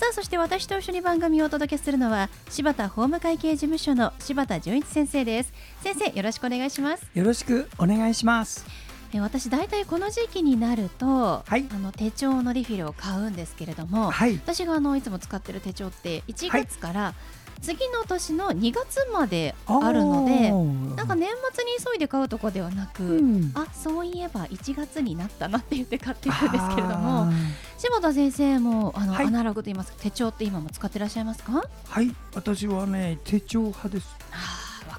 さあそして私と一緒に番組をお届けするのは柴田法務会計事務所の柴田純一先生です。先生よろしくお願いします。よろしくお願いします。え私大体この時期になると、はい。あの手帳のリフィルを買うんですけれども、はい。私があのいつも使ってる手帳って1月から次の年の2月まであるので、なんか年末に急いで買うとかではなく、うん。あそういえば1月になったなって言って買っていくんですけれども柴田先生もあの、はい。アナログと言いますか手帳って今も使ってらっしゃいますか？はい。私はね手帳派です。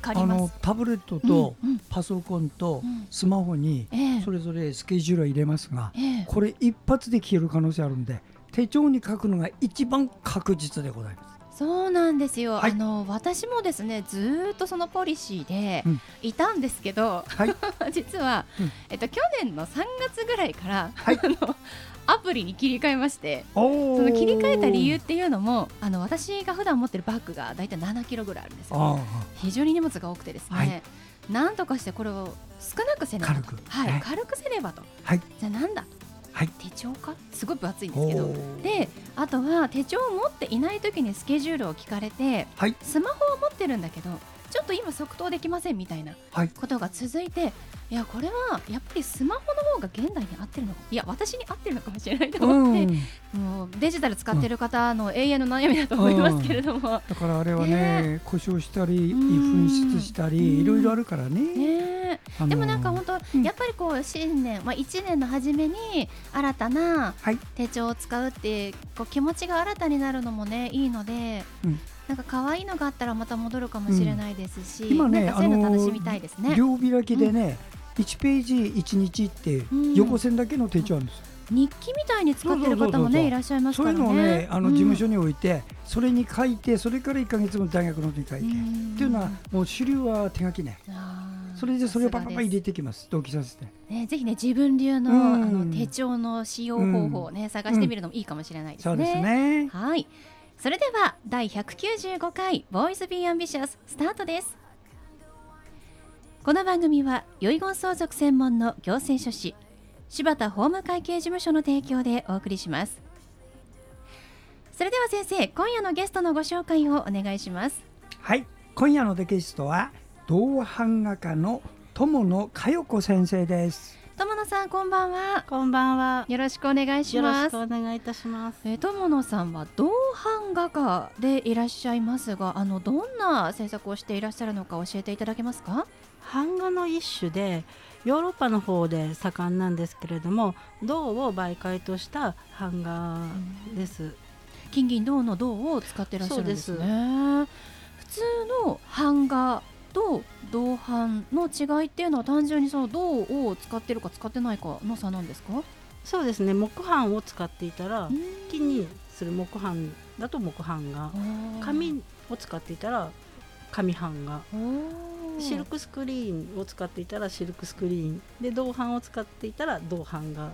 あのタブレットとパソコンとうん。スマホにええ。それぞれスケジュールは入れますがええ。これ一発で消える可能性あるんで手帳に書くのが一番確実でございますそうなんですよ、はい。あの私もですねずーっとそのポリシーでうん。いたんですけど、はい。実は、うん。えっと、去年の3月ぐらいから、はい。あのアプリに切り替えましておその切り替えた理由あっていうのもあの私が普段持ってるバッグが大体7キロぐらいあるんですよ。あ非常に荷物が多くてですね、はい。なんとかしてこれを少なくせねばと。軽く。はい。ね軽くせねばと。はい。じゃあなんだと、はい。手帳か？すごい分厚いんですおけど。ーであとは手帳を持っていない時にスケジュールを聞かれてはい。スマホを持ってるんだけどちょっと今即答できませんみたいなはい。ことが続いていやこれはやっぱりスマホの方が現代に合ってるのかいや私に合ってるのかもしれないとう思って、ん。もうデジタル使ってる方の永遠の悩みだと思いますけれども、だからあれはね故障したりうん。紛失したうん。りいろいろあるからね。ねあのでもなんか本当、うん。やっぱりこう新年、まあ、1年の初めに新たなはい。手帳を使うってこう気持ちが新たになるのもねいいので、うん。なんか可愛いのがあったらまた戻るかもしれないですし、今ねなんかそういうの楽しみたいですね。両開きでね、1ページ1日ってうん。横線だけの手帳あるんですよ、日記みたいに使ってる方もねいらっしゃいますそういうからね。のをねあのうん。事務所に置いて、それに書いてそれから1か月も大学の時に書いて、うん。っていうのはもう主流は手書きね。あーそれでそれをパパパ入れさてきます同期させてね、ぜひね自分流の,、うんあの手帳の使用方法をね、探してみるのもいいかもしれないですね。そうですねはい。それでは第195回ボーイズビーアンビシャススタートです。この番組は遺言相続専門の行政書士柴田法務会計事務所の提供でお送りします。それでは先生、今夜のゲストのご紹介をお願いします。はい今夜のデキストは銅版画家の友野佳代子先生です友野さん、こんばんは。こんばんは。よろしくお願いしよろします。くお願いいたします。えー友野さんは銅版画家でいらっしゃいますが、あのどんな制作をしていらっしゃるのか教えていただけますか？版画の一種でヨーロッパの方で盛んなんですけれども銅を媒介とした版画です。金銀銅の銅を使ってらっしゃるんですね。普通の版画と銅版の違いっていうのは単純にその銅を使ってるか使ってないかの差なんですか？そうですね。木版を使っていたら木にする木版だと木版画紙を使っていたら紙版画シルクスクリーンを使っていたらシルクスクリーン。で銅版を使っていたら銅版画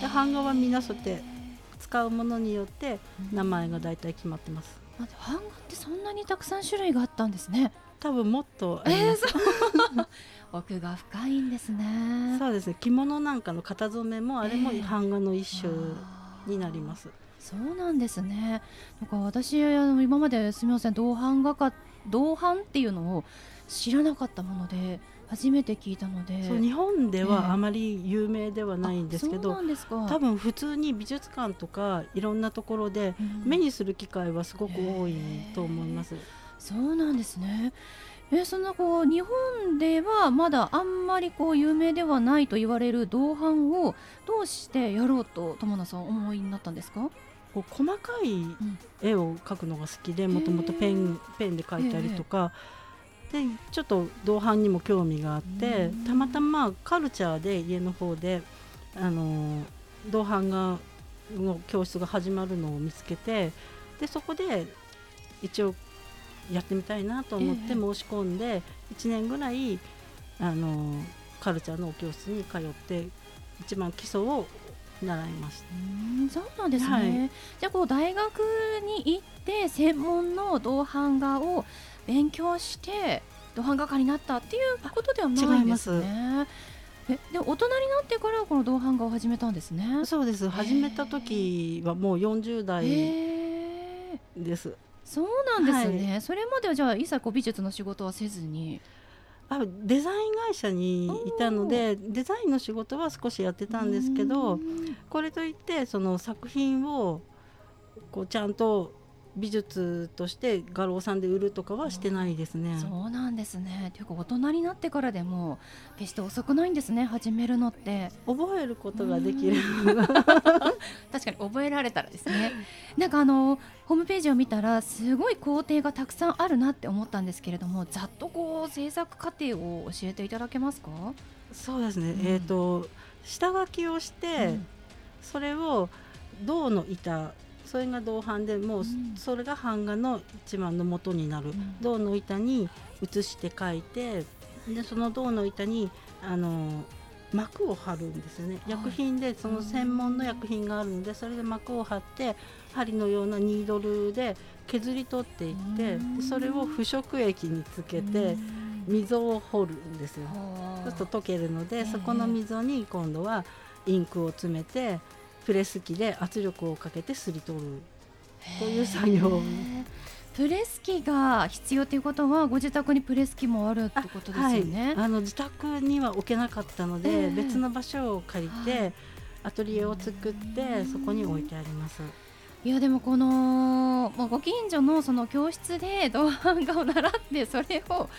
で版画はみんなそうやって使うものによって名前が大体決まってます。版画ってそんなにたくさん種類があったんですね。多分もっとあります、奥が深いんですね。そうですね。着物なんかの型染めもあれもええ版画の一種になります、そうなんですね。なんか私あの今まですみません銅版画家銅版っていうのを知らなかったもので初めて聞いたので。そう日本でええはあまり有名ではないんですけど、なんですか。多分普通に美術館とかいろんなところでうん。目にする機会はすごく多いと思います、そうなんですね。えそんなこう日本ではまだあんまりこう有名ではないと言われる銅版をどうしてやろうと友野さんお思いになったんですか？こう細かい絵を描くのが好きでもともとペンペンで描いたりとか、でちょっと銅版にも興味があってうんたまたまカルチャーで家の方であの銅版画の教室が始まるのを見つけてでそこで一応やってみたいなと思って申し込んで1年ぐらいあのカルチャーの教室に通って一番基礎を習いました。うんそうなんですね、はい。じゃあこう大学に行って専門の銅版画を勉強して銅版画家になったっていうことではないんですね。えで大人になってからこの銅版画を始めたんですね。そうです。始めた時はもう40代ですそうなんですね、それまではじゃあ一切こう美術の仕事はせずに？あデザイン会社にいたのでデザインの仕事は少しやってたんですけどうんこれといってその作品をこうちゃんと美術として画廊さんで売るとかはしてないですね。そうなんですね。というか大人になってからでも決して遅くないんですね始めるのって。覚えることができる。確かに覚えられたらですね。なんかあのホームページを見たらすごい工程がたくさんあるなって思ったんですけれどもざっとこう制作過程を教えていただけますか、そうですね。うん。えっ、と下書きをして、うん。それを銅の板それが銅版でもううん。それが版画の一番の元になる、ん。銅の板に写して書いてでその銅の板にあの膜を貼るんですよね、はい。薬品でその専門の薬品があるのでそれで膜を貼って針のようなニードルで削り取っていってうん。それを腐食液につけて溝を掘るんですよ。そうすると溶けるので、ええ。そこの溝に今度はインクを詰めてプレス機で圧力をかけてすり取るこういう作業をプレス機が必要ということはご自宅にプレス機もあるってことですよね。はい、あの自宅には置けなかったので、ええ。別の場所を借りて、はい。アトリエを作ってそこに置いてあります。いやでもこの、まあ、ご近所のその教室で銅版画を習ってそれを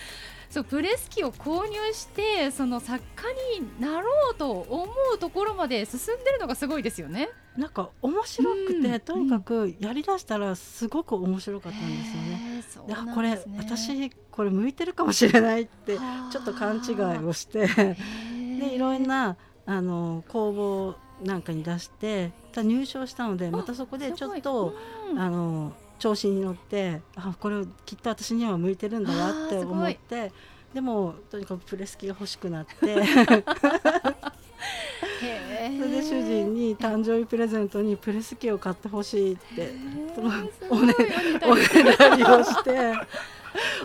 そうプレス機を購入してその作家になろうと思うところまで進んでるのがすごいですよね。なんか面白くて、うんとにかくやりだしたらすごく面白かったんですよね。であなんこれ私これ向いてるかもしれないってはあ。ちょっと勘違いをしてでいろんなあの公募なんかに出してた入賞したのでまたそこでちょっとあの調子に乗ってあこれきっと私には向いてるんだわって思ってでもとにかくプレス機が欲しくなって。それで主人に誕生日プレゼントにプレス機を買ってほしいってお願いをして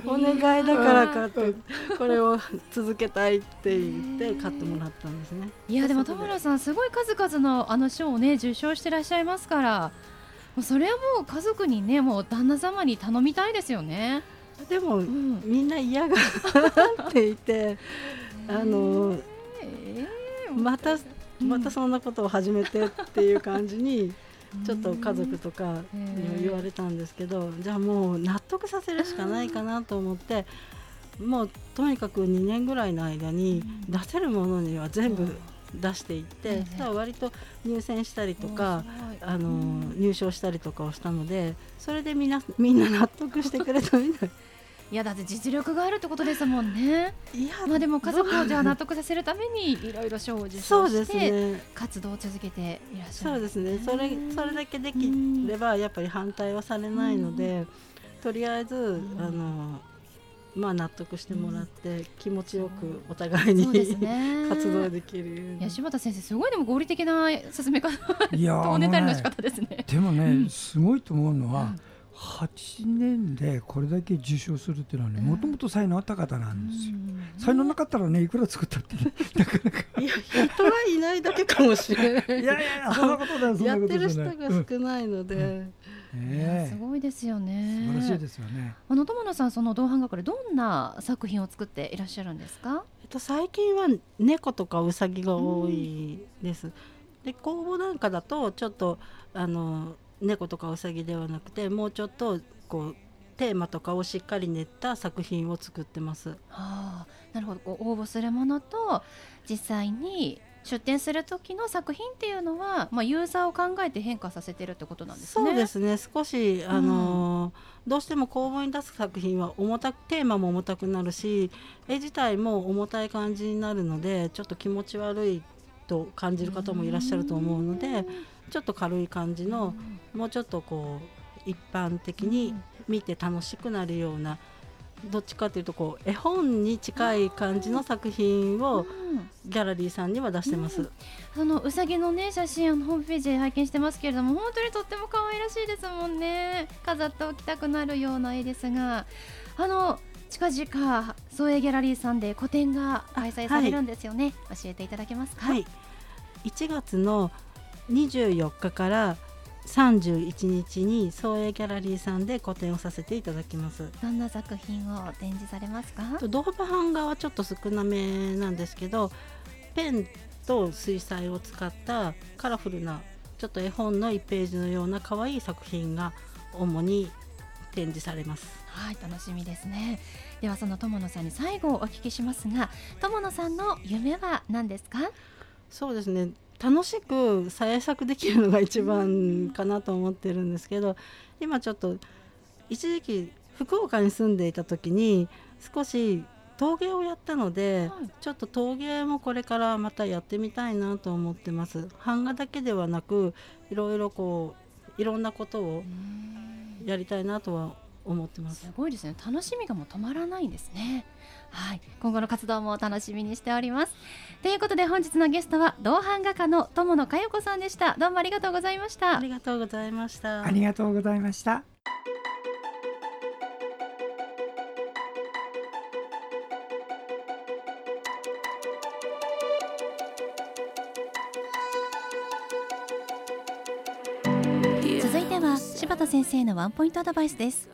お願いだから買ってこれを続けたいって言って買ってもらったんですね。いやでも田村さんすごい数々のあの賞をね受賞してらっしゃいますからもうそれはもう家族にねもう旦那様に頼みたいですよね。でもうん、みんな嫌がっていて あのえーまたうんまたそんなことを始めてっていう感じにちょっと家族とかに言われたんですけどじゃあもう納得させるしかないかなと思ってもうとにかく2年ぐらいの間に出せるものには全部出していっええてそしたら割と入選したりとかあのうん。入賞したりとかをしたのでそれでみんな みんな納得してくれたみたい。いやだって実力があるってことですもんね。いやまあでも家族をじゃあ納得させるためにいろいろ賞を受賞そうですしてね。活動を続けていらっしゃる。そうですね。それそれだけできればやっぱり反対はされないので、とりあえず、ん。あのまあ納得してもらって、気持ちよくお互いに、ね。活動できる。いや柴田先生すごいでも合理的な進め方。いやとネタリの仕あのね方ですね。でもね、うん。すごいと思うのはうん、8年でこれだけ受賞するっていうのはねうん。もともと才能あった方なんですよ。うん。才能なかったらねいくら作ったってね なかなか。いや人はいないだけかもしれない。いやいやそんなことなことやってる人が少ないので、うん。いやねすごいですよえね。素晴らしいですよね。あの友野さんその銅版画家でどんな作品を作っていらっしゃるんですか？えっと、最近は猫とかウサギが多いです。で公募なんかだとちょっとあの猫とかウサギではなくてもうちょっとこうテーマとかをしっかり練った作品を作ってます。はあ、なるほどこう応募するものと実際に出展する時の作品っていうのは、まあ、ユーザーを考えて変化させてるってことなんですね。そうですね。少しあの、どうしても公募に出す作品は重たくテーマも重たくなるし絵自体も重たい感じになるのでちょっと気持ち悪いと感じる方もいらっしゃると思うのでちょっと軽い感じのもうちょっとこう一般的に見て楽しくなるような、どっちかというとこう絵本に近い感じの作品をギャラリーさんには出してます。うん、そのうさぎのね写真あのホームページで拝見してますけれども本当にとっても可愛らしいですもんね。飾っておきたくなるような絵ですが。あの近々創営ギャラリーさんで個展が開催されるんですよね、はい、教えていただけますか、はい、1月の24日から31日に創営ギャラリーさんで個展をさせていただきます。どんな作品を展示されますか？動画版画はちょっと少なめなんですけどペンと水彩を使ったカラフルなちょっと絵本の1ページのような可愛い作品が主に展示されます。はい楽しみですね。ではその友野さんに最後お聞きしますが友野さんの夢は何ですか？そうですね楽しく再作できるのが一番かなと思ってるんですけど今ちょっと一時期福岡に住んでいた時に少し陶芸をやったので、はい、ちょっと陶芸もこれからまたやってみたいなと思ってます。版画だけではなくいろいろこういろんなことをやりたいなとは思ってます。すごいですね。楽しみがもう止まらないんですね。はい。今後の活動も楽しみにしております。ということで本日のゲストは同伴画家の友野佳代子さんでした。どうもありがとうございました。ありがとうございました。ありがとうございました。続いては柴田先生のワンポイントアドバイスです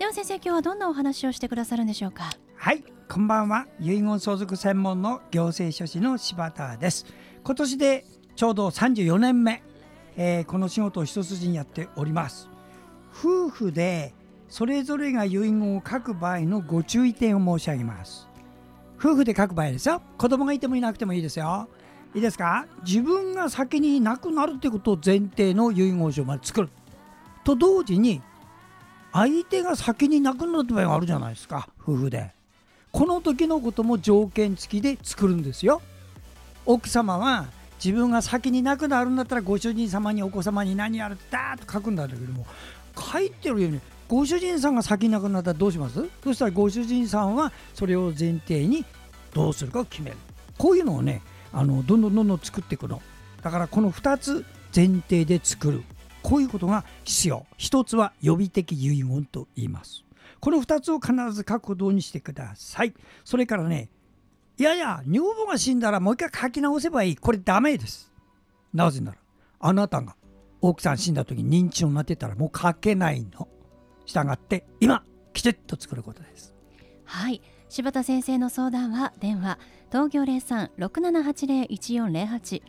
では先生今日はどんなお話をしてくださるんでしょうか？はいこんばんは。遺言相続専門の行政書士の柴田です。今年でちょうど34年目、えー、この仕事を一筋にやっております。夫婦でそれぞれが遺言を書く場合のご注意点を申し上げます。夫婦で書く場合ですよ。子供がいてもいなくてもいいですよ。いいですか？自分が先に亡くなるということを前提の遺言書まで作る。と同時に相手が先に亡くなった場合があるじゃないですか。夫婦で。この時のことも条件付きで作るんですよ。奥様は自分が先に亡くなるんだったらご主人様にお子様に何やるってダーッと書くんだけども書いてるようにご主人さんが先に亡くなったらどうします？そしたらご主人さんはそれを前提にどうするかを決める。こういうのをねあのどんどんどんどん作っていくの。だからこの2つ前提で作る。こういうことが必要。一つは予備的遺言と言います。この2つを必ず書くことにしてください。それからねいやいや女房が死んだらもう一回書き直せばいい。これダメです。なぜならあなたが奥さん死んだ時に認知症になってたらもう書けないの。したがって今きちっと作ることです。はい。柴田先生の相談は電話東京03-6780-1408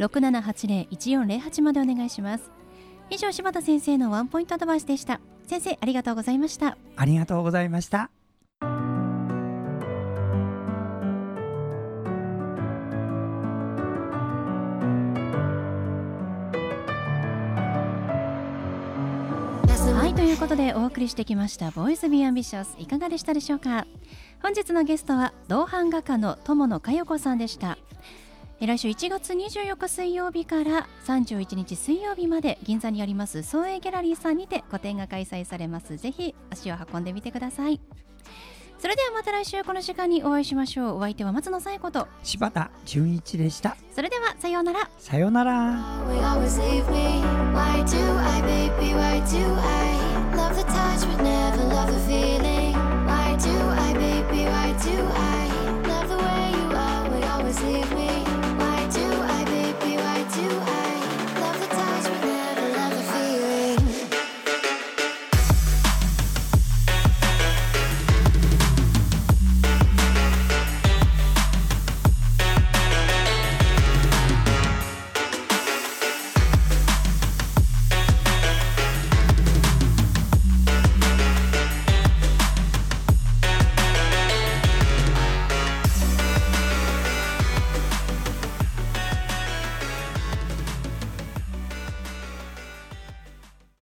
6780-1408までお願いします。以上柴田先生のワンポイントアドバイスでした。先生ありがとうございました。ありがとうございました。はいということでお送りしてきましたボイスビーアンビシャスいかがでしたでしょうか？本日のゲストは銅版画家の伴野加代子さんでした来週1月24日水曜日から31日水曜日まで銀座にあります創営ギャラリーさんにて個展が開催されます。ぜひ足を運んでみてください。それではまた来週この時間にお会いしましょう。お相手は松野紗友子と。柴田純一でした。それではさようなら。さようなら